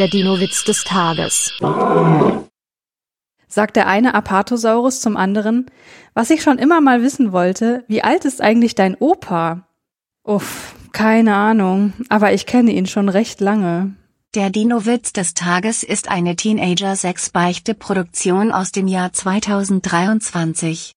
Der Dino-Witz des Tages. Sagt der eine Apatosaurus zum anderen, was ich schon immer mal wissen wollte, wie alt ist eigentlich dein Opa? Uff, keine Ahnung, aber ich kenne ihn schon recht lange. Der Dino-Witz des Tages ist eine Teenager-6-Beichte-Produktion aus dem Jahr 2023.